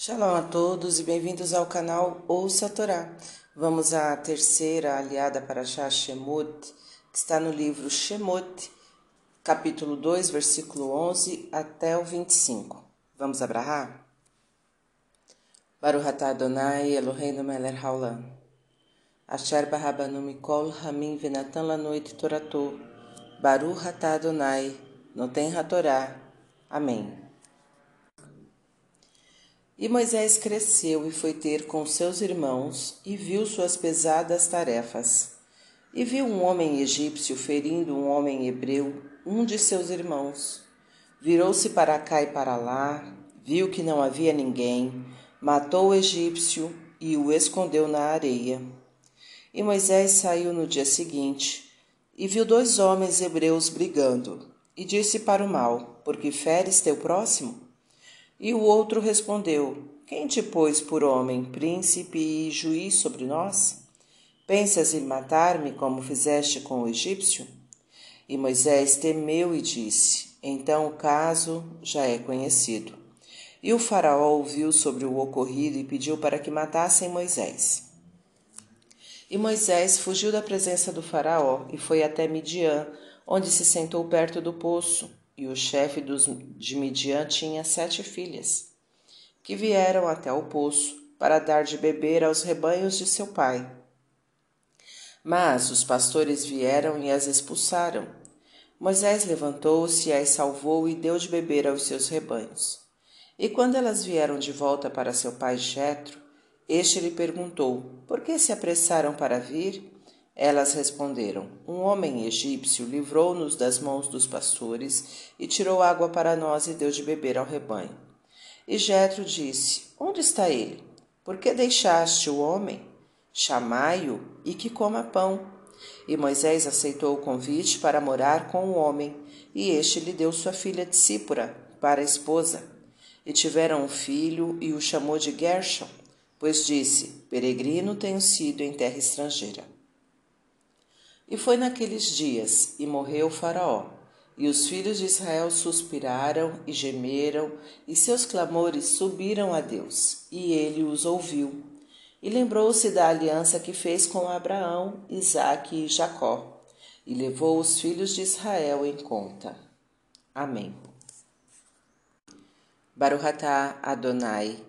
Shalom a todos e bem-vindos ao canal Ouça a Torá. Vamos à terceira aliada para Shah Shemot, que está no livro Shemot, capítulo 2, versículo 11 até o 25. Vamos abrahar? Baruch atah Adonai Eloheinu melech haolam. Asher barabanu mikol hamim venatan lanoit torato. Baruch atah Adonai noten hatorá. Amém. E Moisés cresceu e foi ter com seus irmãos e viu suas pesadas tarefas. E viu um homem egípcio ferindo um homem hebreu, um de seus irmãos. Virou-se para cá e para lá, viu que não havia ninguém, matou o egípcio e o escondeu na areia. E Moisés saiu no dia seguinte e viu dois homens hebreus brigando, e disse para o mal: Por que feres teu próximo? E o outro respondeu: Quem te pôs por homem, príncipe e juiz sobre nós? Pensas em matar-me como fizeste com o egípcio? E Moisés temeu e disse: Então o caso já é conhecido. E o Faraó ouviu sobre o ocorrido e pediu para que matassem Moisés. E Moisés fugiu da presença do Faraó e foi até Midian, onde se sentou perto do poço. E o chefe dos, de Midian tinha sete filhas, que vieram até o poço para dar de beber aos rebanhos de seu pai. Mas os pastores vieram e as expulsaram. Moisés levantou-se, as salvou e deu de beber aos seus rebanhos. E quando elas vieram de volta para seu pai Jetro, este lhe perguntou: Por que se apressaram para vir? Elas responderam: Um homem egípcio livrou-nos das mãos dos pastores e tirou água para nós e deu de beber ao rebanho. E Jetro disse: Onde está ele? Por que deixaste o homem? Chamai-o e que coma pão. E Moisés aceitou o convite para morar com o homem, e este lhe deu sua filha Tsípora para esposa. E tiveram um filho e o chamou de Gershon, pois disse: Peregrino tenho sido em terra estrangeira. E foi naqueles dias, e morreu Faraó. E os filhos de Israel suspiraram e gemeram, e seus clamores subiram a Deus, e ele os ouviu. E lembrou-se da aliança que fez com Abraão, Isaque e Jacó, e levou os filhos de Israel em conta. Amém. Baruhatá Adonai,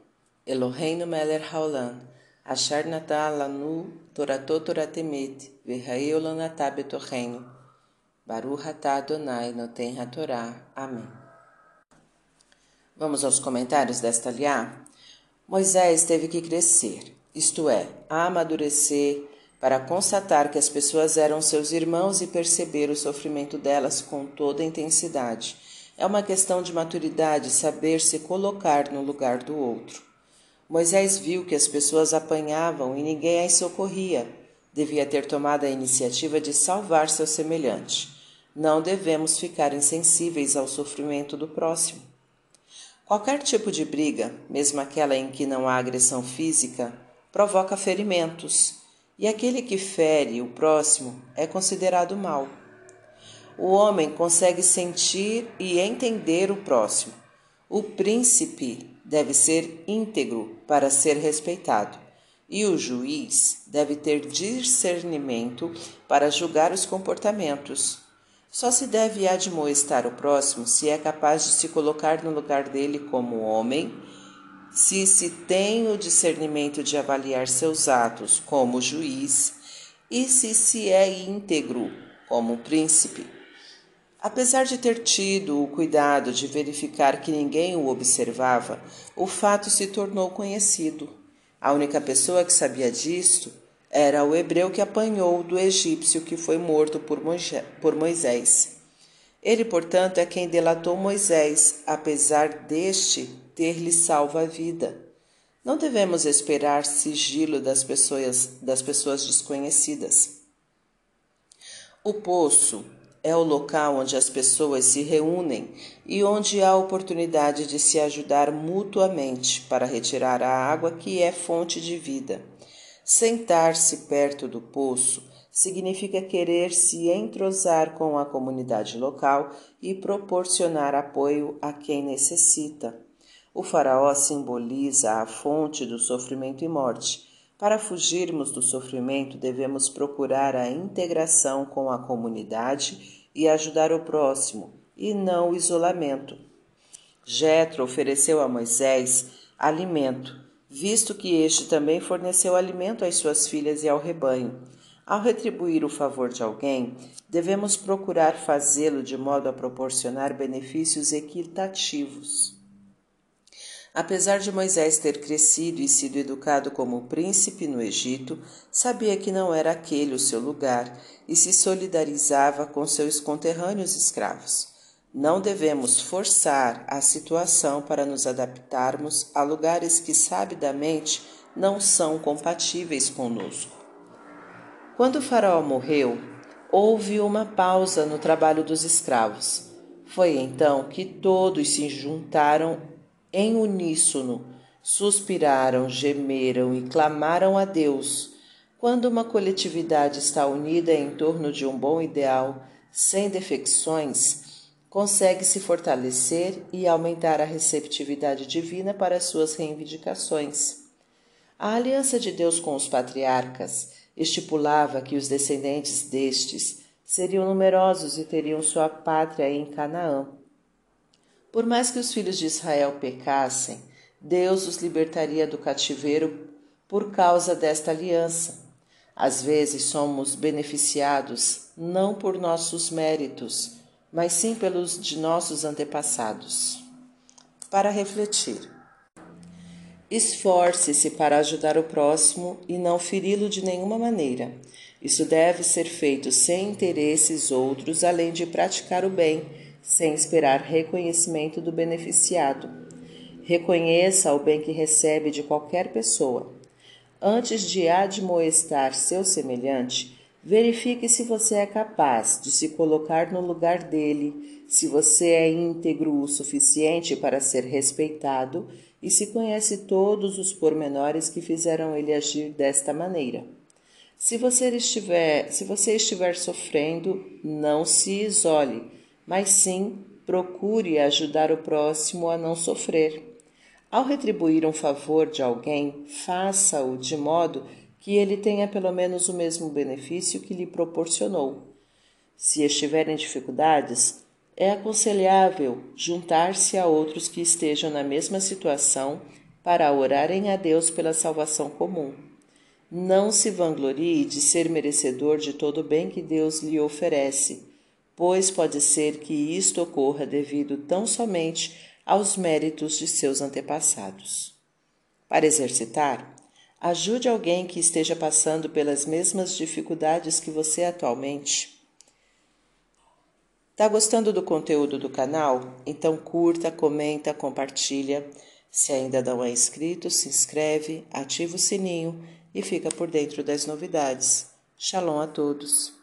Eloheinu melech haolam, Asher natah lanu toratot toratemet, v'raeu lanatá betorreino. Baruch atah Adonai noten hatorá. Amém. Vamos aos comentários desta liá? Moisés teve que crescer, isto é, amadurecer, para constatar que as pessoas eram seus irmãos e perceber o sofrimento delas com toda a intensidade. É uma questão de maturidade saber se colocar no lugar do outro. Moisés viu que as pessoas apanhavam e ninguém as socorria. Devia ter tomado a iniciativa de salvar seu semelhante. Não devemos ficar insensíveis ao sofrimento do próximo. Qualquer tipo de briga, mesmo aquela em que não há agressão física, provoca ferimentos, e aquele que fere o próximo é considerado mal. O homem consegue sentir e entender o próximo. O príncipe deve ser íntegro para ser respeitado, e o juiz deve ter discernimento para julgar os comportamentos. Só se deve admoestar o próximo se é capaz de se colocar no lugar dele como homem, se se tem o discernimento de avaliar seus atos como juiz e se se é íntegro como príncipe. Apesar de ter tido o cuidado de verificar que ninguém o observava, o fato se tornou conhecido. A única pessoa que sabia disto era o hebreu que apanhou do egípcio que foi morto por Moisés. Ele, portanto, é quem delatou Moisés, apesar deste ter-lhe salvo a vida. Não devemos esperar sigilo das pessoas, das pessoas desconhecidas. O poço é o local onde as pessoas se reúnem e onde há oportunidade de se ajudar mutuamente para retirar a água que é fonte de vida. Sentar-se perto do poço significa querer se entrosar com a comunidade local e proporcionar apoio a quem necessita. O Faraó simboliza a fonte do sofrimento e morte. Para fugirmos do sofrimento, devemos procurar a integração com a comunidade e ajudar o próximo, e não o isolamento. Jetro ofereceu a Moisés alimento, visto que este também forneceu alimento às suas filhas e ao rebanho. Ao retribuir o favor de alguém, devemos procurar fazê-lo de modo a proporcionar benefícios equitativos. Apesar de Moisés ter crescido e sido educado como príncipe no Egito, sabia que não era aquele o seu lugar e se solidarizava com seus conterrâneos escravos. Não devemos forçar a situação para nos adaptarmos a lugares que sabidamente não são compatíveis conosco. Quando Faraó morreu, houve uma pausa no trabalho dos escravos. Foi então que todos se juntaram em uníssono, suspiraram, gemeram e clamaram a Deus. Quando uma coletividade está unida em torno de um bom ideal, sem defecções, consegue se fortalecer e aumentar a receptividade divina para suas reivindicações. A aliança de Deus com os patriarcas estipulava que os descendentes destes seriam numerosos e teriam sua pátria em Canaã. Por mais que os filhos de Israel pecassem, Deus os libertaria do cativeiro por causa desta aliança. Às vezes somos beneficiados não por nossos méritos, mas sim pelos de nossos antepassados. Para refletir. Esforce-se para ajudar o próximo e não feri-lo de nenhuma maneira. Isso deve ser feito sem interesses outros, além de praticar o bem sem esperar reconhecimento do beneficiado. Reconheça o bem que recebe de qualquer pessoa. Antes de admoestar seu semelhante, verifique se você é capaz de se colocar no lugar dele, se você é íntegro o suficiente para ser respeitado e se conhece todos os pormenores que fizeram ele agir desta maneira. Se você estiver, se você estiver sofrendo, não se isole mas sim procure ajudar o próximo a não sofrer. Ao retribuir um favor de alguém, faça-o de modo que ele tenha pelo menos o mesmo benefício que lhe proporcionou. Se estiver em dificuldades, é aconselhável juntar-se a outros que estejam na mesma situação para orarem a Deus pela salvação comum. Não se vanglorie de ser merecedor de todo o bem que Deus lhe oferece pois pode ser que isto ocorra devido tão somente aos méritos de seus antepassados. Para exercitar, ajude alguém que esteja passando pelas mesmas dificuldades que você atualmente. Tá gostando do conteúdo do canal? Então curta, comenta, compartilha. Se ainda não é inscrito, se inscreve, ativa o sininho e fica por dentro das novidades. Shalom a todos.